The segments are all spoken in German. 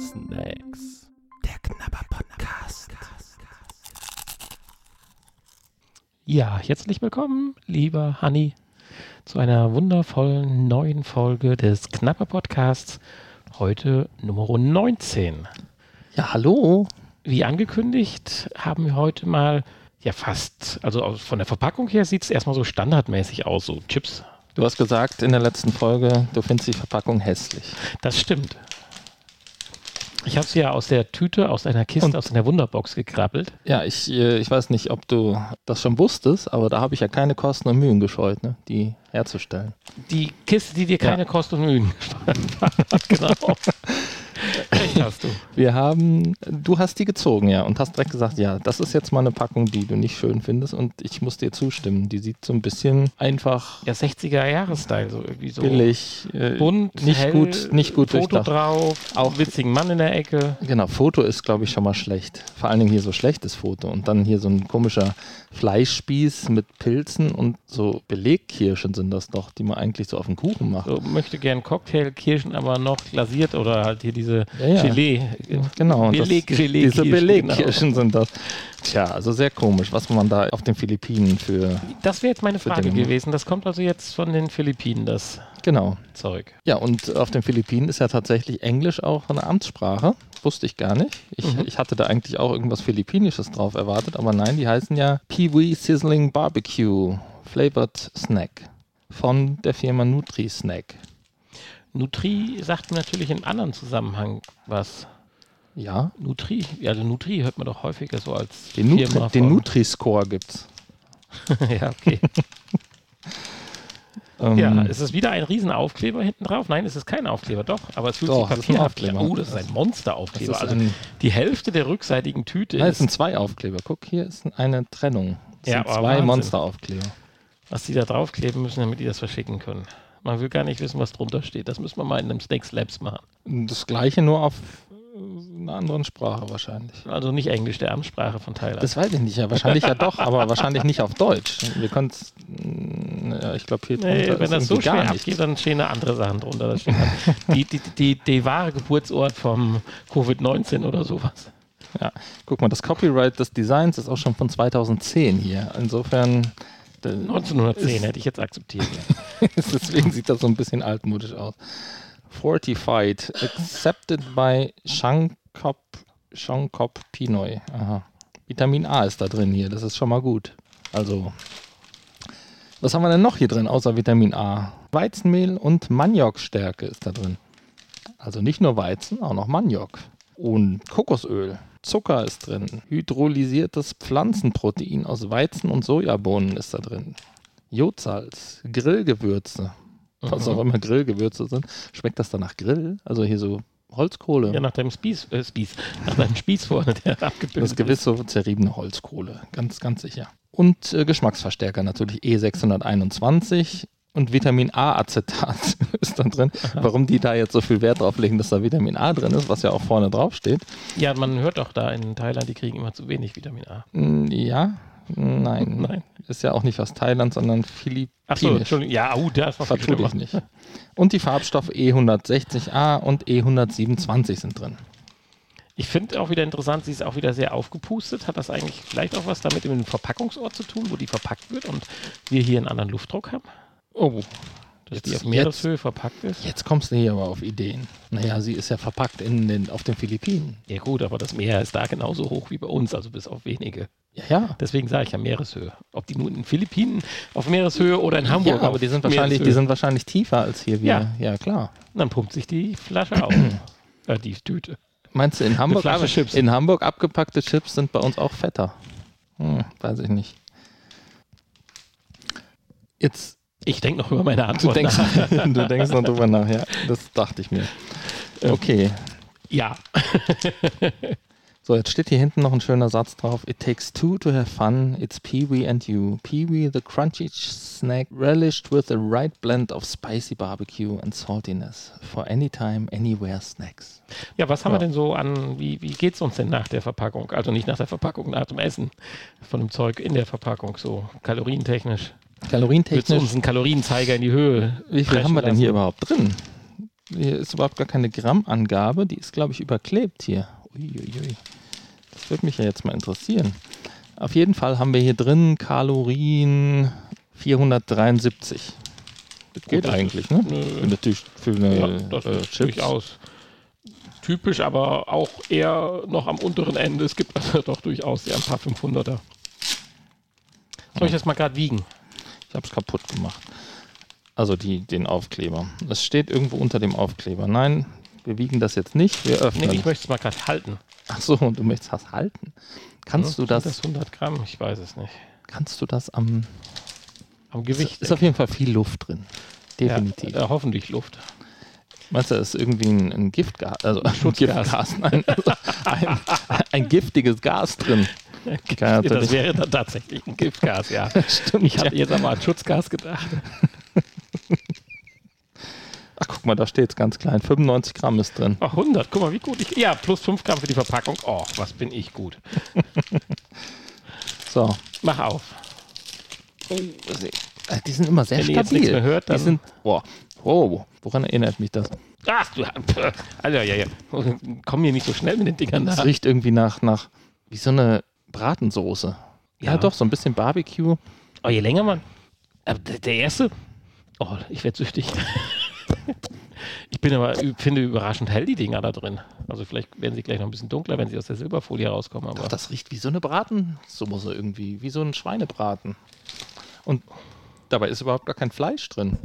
Snacks. Der Knabber Podcast. Ja, herzlich willkommen, lieber Hanni, zu einer wundervollen neuen Folge des Knapper Podcasts. Heute Nummer 19. Ja, hallo. Wie angekündigt haben wir heute mal ja fast, also von der Verpackung her sieht es erstmal so standardmäßig aus, so Chips. Du hast gesagt in der letzten Folge, du findest die Verpackung hässlich. Das stimmt. Ich habe sie ja aus der Tüte, aus einer Kiste, Und- aus einer Wunderbox gekrabbelt. Ja, ich, äh, ich weiß nicht, ob du das schon wusstest, aber da habe ich ja keine Kosten und Mühen gescheut, ne, die herzustellen. Die Kiste, die dir Ja. keine Kosten und Mühen hat. genau. Recht hast du. Wir haben, du hast die gezogen, ja, und hast direkt gesagt, ja, das ist jetzt mal eine Packung, die du nicht schön findest und ich muss dir zustimmen. Die sieht so ein bisschen einfach Ja, 60er Jahre-Style, so irgendwie so. billig, äh, bunt, nicht hell, gut, nicht gut Foto durchdacht. drauf, auch Auch- witzigen Mann in der Ecke. Genau, Foto ist, glaube ich, schon mal schlecht. Vor allen Dingen hier so schlechtes Foto. Und dann hier so ein komischer Fleischspieß mit Pilzen und so Belegkirschen sind das doch, die man eigentlich so auf den Kuchen macht. So, möchte gern Cocktailkirschen, aber noch glasiert oder halt hier diese Ja, ja. Gelee. Genau, und das, Beleg-Gelee- diese Kirschen, Belegkirschen sind das. Tja, also sehr komisch, was man da auf den Philippinen für. Das wäre jetzt meine Frage gewesen. Das kommt also jetzt von den Philippinen, das Genau. Zeug. Ja, und auf den Philippinen ist ja tatsächlich Englisch auch eine Amtssprache. Wusste ich gar nicht. Ich, Mhm. ich hatte da eigentlich auch irgendwas Philippinisches drauf erwartet, aber nein, die heißen ja Pee-Wee Sizzling Barbecue Flavored Snack von der Firma Nutri Snack. Nutri sagt mir natürlich in anderen Zusammenhang was. Ja, Nutri, ja, also Nutri hört man doch häufiger so als den, Nutri, den Nutri-Score gibt's. ja, okay. Ähm, Ja, ist es wieder ein Riesenaufkleber hinten drauf? Nein, es ist kein Aufkleber, doch, aber es fühlt Doch, sich papierhaft an. Oh, das ist ein Monsteraufkleber. Also ein, die Hälfte der rückseitigen Tüte nein, es ist, sind zwei Aufkleber. Guck, hier ist eine Trennung. Es Ja, sind zwei. Monsteraufkleber. was die da draufkleben müssen, damit die das verschicken können. Man will gar nicht wissen, was drunter steht. Das müssen wir mal in einem Snakes Labs machen. Das gleiche nur auf äh, einer anderen Sprache wahrscheinlich. Also nicht Englisch, der Amtssprache von Thailand. Das weiß ich nicht, ja, wahrscheinlich ja doch, aber wahrscheinlich nicht auf Deutsch. Wir können es, ja, ich glaube hier Nee, wenn das so schwer abgeht, dann stehen da andere Sachen drunter. Die, die, die, die wahre Geburtsort vom Covid-19 oder sowas. Ja, guck mal, das Copyright des Designs ist auch schon von 2010 hier. Insofern, 1910 Ist- hätte ich jetzt akzeptiert. deswegen sieht das so ein bisschen altmodisch aus. Fortified, accepted by Shankop, Shankop Pinoy. Aha. Vitamin A ist da drin hier, das ist schon mal gut. Also, was haben wir denn noch hier drin außer Vitamin A? Weizenmehl und Maniokstärke ist da drin. Also nicht nur Weizen, auch noch Maniok. Und Kokosöl. Zucker ist drin. Hydrolysiertes Pflanzenprotein aus Weizen und Sojabohnen ist da drin. Jodsalz, Grillgewürze. Was auch immer Grillgewürze sind. Schmeckt das dann nach Grill? Also hier so Holzkohle. Ja, nach deinem Spieß, äh, Spieß, nach deinem Spieß vorne, der abgebildet Das ist gewiss so zerriebene Holzkohle, ganz, ganz sicher. Und äh, Geschmacksverstärker natürlich E621 und Vitamin A-Acetat ist da drin. Warum die da jetzt so viel Wert drauf legen, dass da Vitamin A drin ist, was ja auch vorne drauf steht. Ja, man hört doch da in Thailand, die kriegen immer zu wenig Vitamin A. Mm, Ja, nein. Nein. Ist ja auch nicht aus Thailand, sondern Philippinisch. Achso, Entschuldigung. Ja, oh, das war viel Vertu dich schlimmer. nicht. Und die Farbstoffe E160A und E127 sind drin. Ich finde auch wieder interessant, sie ist auch wieder sehr aufgepustet. Hat das eigentlich vielleicht auch was damit mit dem Verpackungsort zu tun, wo die verpackt wird und wir hier einen anderen Luftdruck haben? Oh, Dass Jetzt- die auf Meereshöhe verpackt ist? jetzt kommst du hier aber auf Ideen. Naja, sie ist ja verpackt in den, auf den Philippinen. Ja gut, aber das Meer ist da genauso hoch wie bei uns, also bis auf wenige. Ja, ja. Deswegen sage ich ja Meereshöhe. Ob die nun in den Philippinen auf Meereshöhe oder in Hamburg ja, aber die sind, wahrscheinlich, die sind wahrscheinlich tiefer als hier. Wir. Ja. ja, klar. Dann pumpt sich die Flasche auf. äh, die Tüte. Meinst du, in Hamburg, in Hamburg abgepackte Chips sind bei uns auch fetter? Hm, weiß ich nicht. Jetzt, Ich denke noch über meine du Antwort denkst, nach. du denkst noch drüber nach, ja. Das dachte ich mir. Okay. Ja, So, jetzt steht hier hinten noch ein schöner Satz drauf. It takes two to have fun. It's Pee-wee and you. Pee-wee, the crunchy snack relished with the right blend of spicy barbecue and saltiness for anytime, anywhere snacks. ja was haben Ja. wir denn so an, wie, wie geht es uns denn nach der Verpackung? Also nicht nach der Verpackung, nach dem Essen von dem Zeug in der Verpackung, so kalorientechnisch. Willst du Kalorientechnisch, uns einen Kalorienzeiger in die Höhe wie viel haben wir denn lassen? hier überhaupt drin? hier ist überhaupt gar keine Grammangabe. Die ist, glaube ich, überklebt hier. Uiuiui. Das würde mich ja jetzt mal interessieren. Auf jeden Fall haben wir hier drin Kalorien 473. Das geht das eigentlich, ist- ne? nö. Tisch, für eine Ja, das äh, ist Chips. durchaus typisch, aber auch eher noch am unteren Ende. Es gibt also doch durchaus ja ein paar 500er. Soll ich das mal gerade wiegen? Ich habe es kaputt gemacht. Also die, den Aufkleber. Es steht irgendwo unter dem Aufkleber. Nein, wir wiegen das jetzt nicht. Wir Nee, öffnen. ich möchte es mal gerade halten. Ach so, und du möchtest das halten. Kannst du Sind das, das 100 Gramm? Ich weiß es nicht. kannst du das am Am Ist, Gewicht. ist auf jeden Fall viel Luft drin. Definitiv. Ja, äh, hoffentlich Luft. Meinst du, da ist irgendwie ein, ein Giftgas, also ein Schutzgas. Giftgas, nein, also ein, ein giftiges Gas drin. Ja, das wäre dann tatsächlich ein Giftgas, ja. Stimmt, Ich ja. hatte jetzt aber an Schutzgas gedacht. Ach, guck mal, da steht es ganz klein. 95 Gramm ist drin. Ach, 100, guck mal, wie gut ich. Ja, plus 5 Gramm für die Verpackung. Oh, was bin ich gut. So. Mach auf. Äh, Die sind immer sehr Wenn ihr stabil. jetzt nichts mehr hört, die dann- sind, boah, oh, woran erinnert mich das? Ach, du. Also, ja, ja. Komm hier nicht so schnell mit den Dingern Das nach. riecht irgendwie nach, nach, wie so eine Bratensoße. Ja, Ja. doch, so ein bisschen Barbecue. Oh, je länger man. Der erste. Oh, ich werde süchtig. Ich bin aber, finde überraschend hell die Dinger da drin. Also vielleicht werden sie gleich noch ein bisschen dunkler, wenn sie aus der Silberfolie rauskommen. Aber Doch, das riecht wie so eine Bratensoße irgendwie, wie so ein Schweinebraten. Und dabei ist überhaupt gar kein Fleisch drin.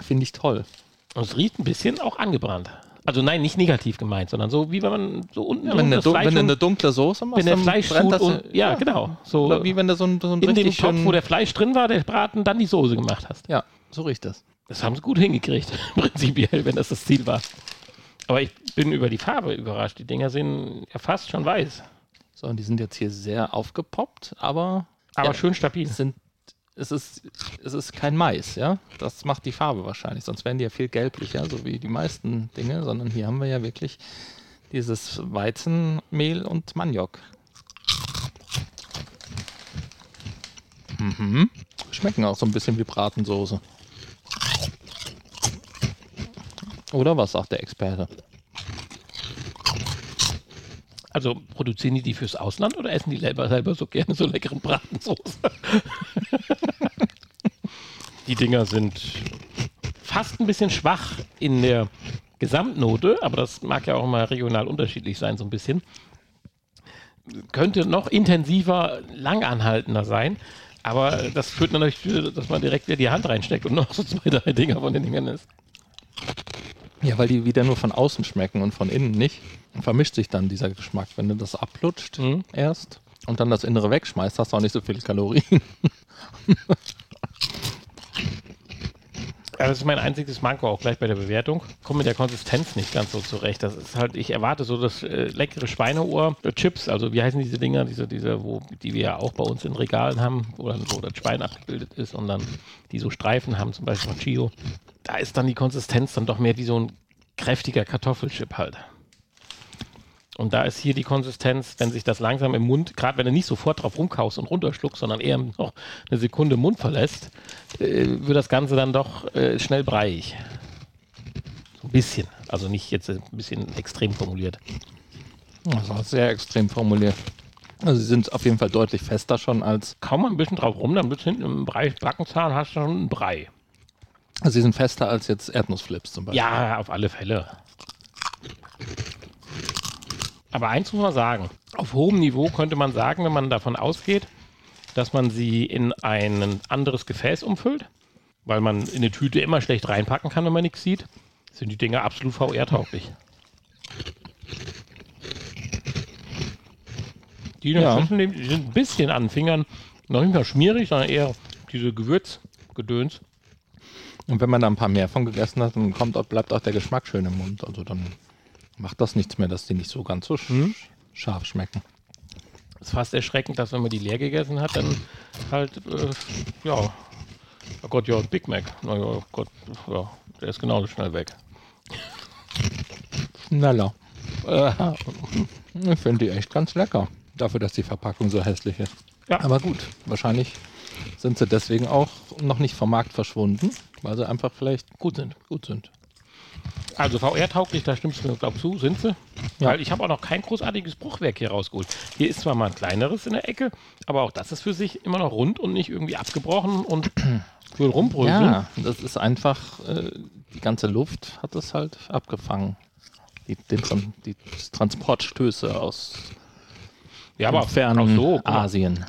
Finde ich toll. Und es riecht ein bisschen auch angebrannt. Also nein, nicht negativ gemeint, sondern so wie wenn man so unten Ja, so wenn, Fleisch wenn du eine dunkle Soße machst, wenn der dann Fleisch brennt das, und, ja, genau. So Oder wie wenn du so ein, so ein in dem Topf, wo der Fleisch drin war, der Braten, dann die Soße gemacht hast. Ja, so riecht das. Das haben sie gut hingekriegt, prinzipiell, wenn das das Ziel war. Aber ich bin über die Farbe überrascht. Die Dinger sind ja fast schon weiß, So, und die sind jetzt hier sehr aufgepoppt, aber aber Ja. schön stabil. sind es ist, es ist kein Mais, ja. Das macht die Farbe wahrscheinlich. Sonst wären die ja viel gelblicher, so wie die meisten Dinge, sondern hier haben wir ja wirklich dieses Weizenmehl und Maniok. Mhm. Schmecken auch so ein bisschen wie Bratensoße. Oder was sagt der Experte? Also produzieren die die fürs Ausland oder essen die selber, selber so gerne so leckeren Bratensoße? die Dinger sind fast ein bisschen schwach in der Gesamtnote, aber das mag ja auch mal regional unterschiedlich sein, so ein bisschen. Könnte noch intensiver, langanhaltender sein, aber das führt natürlich, dazu, dass man direkt wieder die Hand reinsteckt und noch so zwei, drei Dinger von den Dingern ist. Ja, weil die wieder nur von außen schmecken und von innen nicht. Und vermischt sich dann dieser Geschmack. Wenn du das ablutscht Mhm. erst und dann das Innere wegschmeißt, hast du auch nicht so viele Kalorien. Ja, das ist mein einziges Manko auch gleich bei der Bewertung. Komme mit der Konsistenz nicht ganz so zurecht. Das ist halt, ich erwarte so das äh, leckere Schweineohr-Chips, also wie heißen diese Dinger, diese, diese, wo, die wir ja auch bei uns in Regalen haben, wo dann so das Schwein abgebildet ist und dann die so Streifen haben, zum Beispiel von Chio. Da ist dann die Konsistenz dann doch mehr wie so ein kräftiger Kartoffelchip halt. Und da ist hier die Konsistenz, wenn sich das langsam im Mund, gerade wenn du nicht sofort drauf rumkaust und runterschluckst, sondern eher noch eine Sekunde im Mund verlässt, äh, wird das Ganze dann doch äh, schnell breiig. So ein bisschen. Also nicht jetzt ein bisschen extrem formuliert. Das war sehr extrem formuliert. Also sie sind auf jeden Fall deutlich fester schon als. Kaum mal ein bisschen drauf rum, dann bist du hinten im Bereich Backenzahn, hast du schon einen Brei. Also sie sind fester als jetzt Erdnussflips zum Beispiel. Ja, auf alle Fälle. Aber eins muss man sagen, auf hohem Niveau könnte man sagen, wenn man davon ausgeht, dass man sie in ein anderes Gefäß umfüllt, weil man in eine Tüte immer schlecht reinpacken kann, wenn man nichts sieht, sind die Dinger absolut VR-tauglich. Die, Ja. die sind ein bisschen an den Fingern noch nicht mal schmierig, sondern eher diese Gewürzgedöns. Und wenn man da ein paar mehr von gegessen hat, dann kommt, bleibt auch der Geschmack schön im Mund. Also dann macht das nichts mehr, dass die nicht so ganz so sch Hm? scharf schmecken. ist fast erschreckend, dass wenn man die leer gegessen hat, dann halt, äh, ja, oh Gott, ja, Big Mac. Naja, oh Gott, ja, der ist genauso schnell weg. Schneller. Äh, ich finde die echt ganz lecker. Dafür, dass die Verpackung so hässlich ist. Ja. Aber gut, wahrscheinlich sind sie deswegen auch noch nicht vom Markt verschwunden, weil sie einfach vielleicht Gut sind. gut sind. Also VR-tauglich, da stimmst du mir, glaub zu, sind sie. Ja. Weil ich habe auch noch kein großartiges Bruchwerk hier rausgeholt. Hier ist zwar mal ein kleineres in der Ecke, aber auch das ist für sich immer noch rund und nicht irgendwie abgebrochen und will rumbröseln. Ja, das ist einfach, äh, die ganze Luft hat es halt abgefangen. Die, den, die Transportstöße aus ja aber fernen auch so, Asien.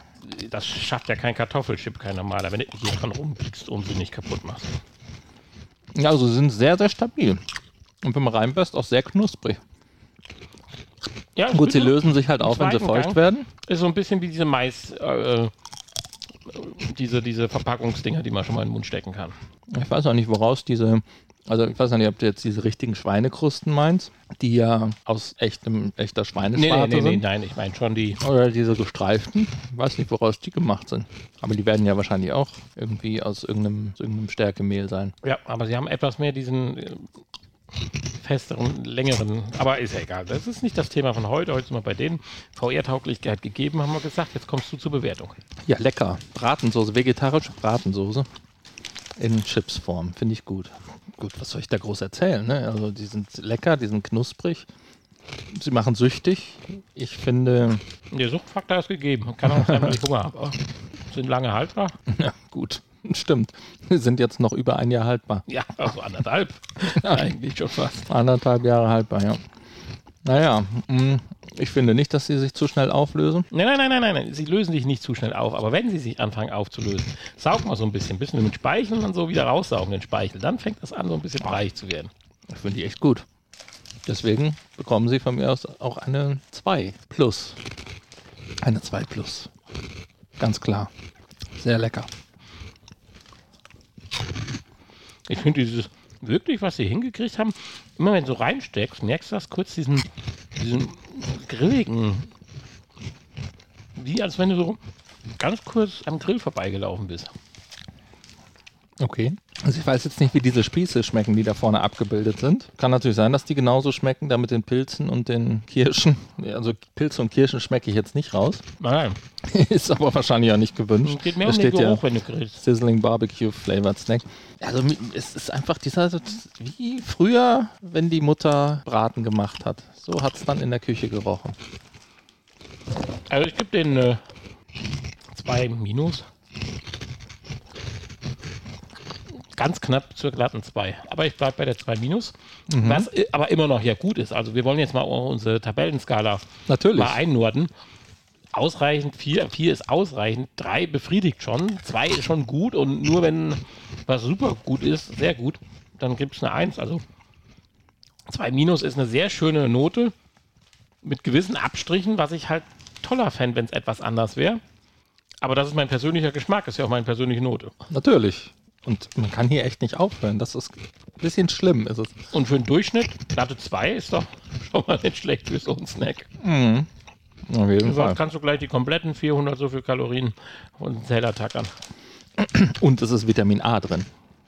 das schafft ja kein Kartoffelchip, kein normaler, wenn du hier dran rumpiekst und sie nicht kaputt machst. Ja, also sie sind sehr, sehr stabil. Und wenn man reinbeißt, auch sehr knusprig. Ja, Gut, sie lösen sich halt auf, wenn sie feucht Gang. werden. Ist so ein bisschen wie diese Mais, äh, diese, diese Verpackungsdinger, die man schon mal in den Mund stecken kann. Ich weiß auch nicht, woraus diese, also ich weiß auch nicht, ob du jetzt diese richtigen Schweinekrusten meinst, die ja aus echtem, echter Nee, Schweineschwarte nee, nee, nee, sind. nein, ich meine schon die. Oder diese gestreiften. Ich weiß nicht, woraus die gemacht sind. Aber die werden ja wahrscheinlich auch irgendwie aus irgendeinem, aus irgendeinem Stärkemehl sein. Ja, aber sie haben etwas mehr diesen äh, festeren, längeren. Aber ist ja egal. Das ist nicht das Thema von heute. Heute sind wir bei denen. VR-Tauglichkeit gegeben, haben wir gesagt. Jetzt kommst du zur Bewertung. Ja, lecker. Bratensoße, vegetarische Bratensoße in Chipsform. Finde ich gut. Gut, was soll ich da groß erzählen? Ne? Also die sind lecker, die sind knusprig. Sie machen süchtig. Ich finde, Der Suchtfaktor ist gegeben. Kann auch sein, weil ich Hunger habe. Sind lange haltbar? ja gut, stimmt. Sie sind jetzt noch über ein Jahr haltbar. Ja, also anderthalb. Eigentlich schon fast. Anderthalb Jahre haltbar, ja. Naja, mh, ich finde nicht, dass sie sich zu schnell auflösen. Nein, nein, nein, nein, nein. Sie lösen sich nicht zu schnell auf. Aber wenn sie sich anfangen aufzulösen, saug mal so ein bisschen, ein bisschen mit Speichel und dann so wieder raussaugen den Speichel. Dann fängt das an, so ein bisschen weich zu werden. Ich finde die echt gut. Deswegen bekommen sie von mir aus auch eine 2 plus. Eine 2 plus. Ganz klar. Sehr lecker. Ich finde dieses wirklich, was sie hingekriegt haben, immer wenn du reinsteckst, merkst du das kurz diesen, diesen grilligen, wie als wenn du so ganz kurz am Grill vorbeigelaufen bist. Okay. Also ich weiß jetzt nicht, wie diese Spieße schmecken, die da vorne abgebildet sind. Kann natürlich sein, dass die genauso schmecken, da mit den Pilzen und den Kirschen. Also Pilze und Kirschen schmecke ich jetzt nicht raus. Nein, Ist aber wahrscheinlich auch nicht gewünscht. es geht mehr Da um den steht ja Geruch, wenn du grillst. Sizzling Barbecue Flavored Snack. Also es ist einfach dieser, wie früher, wenn die Mutter Braten gemacht hat. So hat es dann in der Küche gerochen. Also ich gebe den äh, zwei Minus. Ganz knapp zur glatten 2. Aber ich bleibe bei der 2 Minus. Was äh, aber immer noch ja gut ist. Also wir wollen jetzt mal unsere Tabellenskala Natürlich. mal einnorden. Ausreichend, 4, 4 ist ausreichend, 3 befriedigt schon, 2 ist schon gut und nur wenn was super gut ist, sehr gut, dann gibt es eine 1. Also 2 Minus ist eine sehr schöne Note mit gewissen Abstrichen, was ich halt toller fände, wenn es etwas anders wäre. Aber das ist mein persönlicher Geschmack, ist ja auch meine persönliche Note. Natürlich. Und man kann hier echt nicht aufhören. Das ist ein bisschen schlimm, ist es. Und für einen Durchschnitt, glatte 2 ist doch schon mal nicht schlecht für so einen Snack. Auf jeden Fall. kannst du gleich die kompletten 400 so viel Kalorien und einen Teller tackern. Und es ist Vitamin A drin.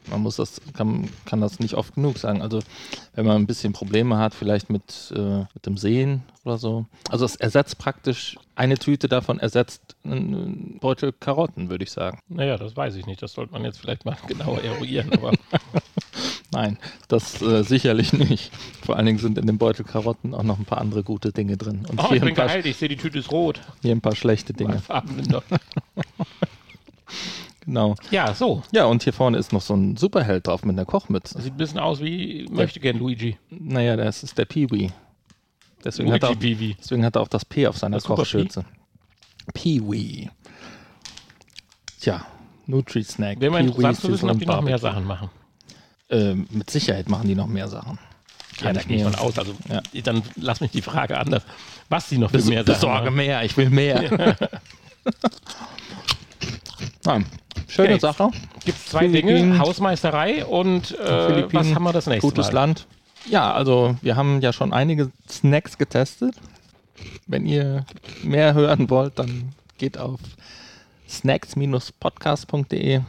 Man muss das, kann, kann das nicht oft genug sagen. Also wenn man ein bisschen Probleme hat, vielleicht mit, äh, mit dem Sehen oder so. Also es ersetzt praktisch, eine Tüte davon ersetzt einen Beutel Karotten, würde ich sagen. Naja, das weiß ich nicht. Das sollte man jetzt vielleicht mal genauer eruieren. Aber Nein, das äh, sicherlich nicht. Vor allen Dingen sind in dem Beutel Karotten auch noch ein paar andere gute Dinge drin. Und oh, hier, ich bin geheilt. Ich sehe, die Tüte ist rot. hier ein paar schlechte Dinge. Farbenblinder. Genau. Ja, so. Ja, und hier vorne ist noch so ein Superheld drauf mit einer Kochmütze. Sieht ein bisschen aus wie möchte gern Luigi. Naja, das ist der Peewee. Deswegen hat, er deswegen hat er auch das P auf seiner Das Kochschürze. Peewee. Tja, Nutri-Snack. Wäre mal interessant zu wissen, ob die noch mehr. Sachen machen. Ähm, mit Sicherheit machen die noch mehr Sachen. Ja, gehe ich mir- von aus. Also, Ja. dann lass mich die Frage anders. Was die noch für Bes mehr Sachen besorge machen. mehr, ich will mehr. Nein, schöne Okay. Sache. Gibt es zwei Philippinen. Dinge, Hausmeisterei und äh, was haben wir das nächste Gutes Mal? Land. Ja, also wir haben ja schon einige Snacks getestet. Wenn ihr mehr hören wollt, dann geht auf snacks-podcast.de.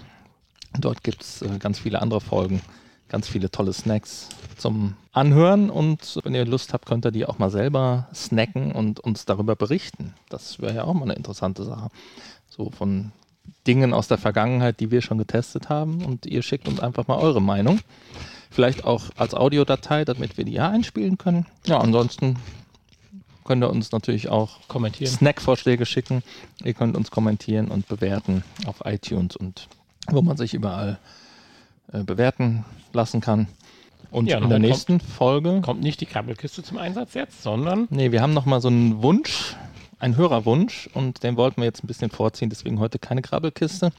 Dort gibt es äh, ganz viele andere Folgen, ganz viele tolle Snacks zum Anhören. Und wenn ihr Lust habt, könnt ihr die auch mal selber snacken und uns darüber berichten. Das wäre ja auch mal eine interessante Sache. So von Dingen aus der Vergangenheit, die wir schon getestet haben. Und ihr schickt uns einfach mal eure Meinung. Vielleicht auch als Audiodatei, damit wir die ja einspielen können. Ja, ansonsten könnt ihr uns natürlich auch Kommentieren. Snack-Vorschläge schicken. Ihr könnt uns kommentieren und bewerten auf iTunes und wo man sich überall äh, bewerten lassen kann. Und Ja, in der nächsten Folge. Kommt nicht die Krabbelkiste zum Einsatz jetzt, sondern Nee, wir haben noch mal so einen Wunsch, einen Hörerwunsch und den wollten wir jetzt ein bisschen vorziehen, deswegen heute keine Krabbelkiste.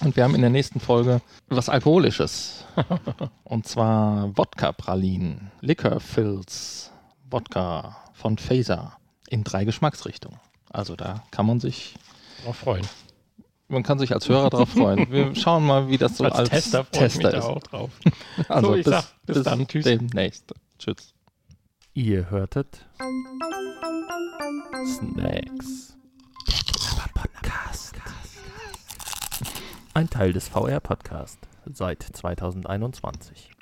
Und wir haben in der nächsten Folge was Alkoholisches. und zwar Wodka-Pralinen, Liquor-Fills, Wodka von Phaser in drei Geschmacksrichtungen. Also da kann man sich, drauf freuen. man kann sich als Hörer drauf freuen. Wir schauen mal, wie das so als, als, Tester Tester da ist. auch drauf. Also So, ich sag bis dann. Tschüss. Demnächst. Tschüss. Ihr hörtet Snacks. Podcast. Ein Teil des VR Podcast seit 2021.